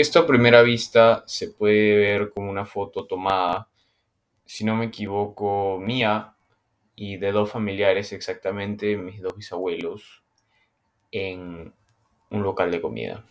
Esto a primera vista se puede ver como una foto tomada, si no me equivoco, mía y de dos familiares exactamente, mis dos bisabuelos, en un local de comida.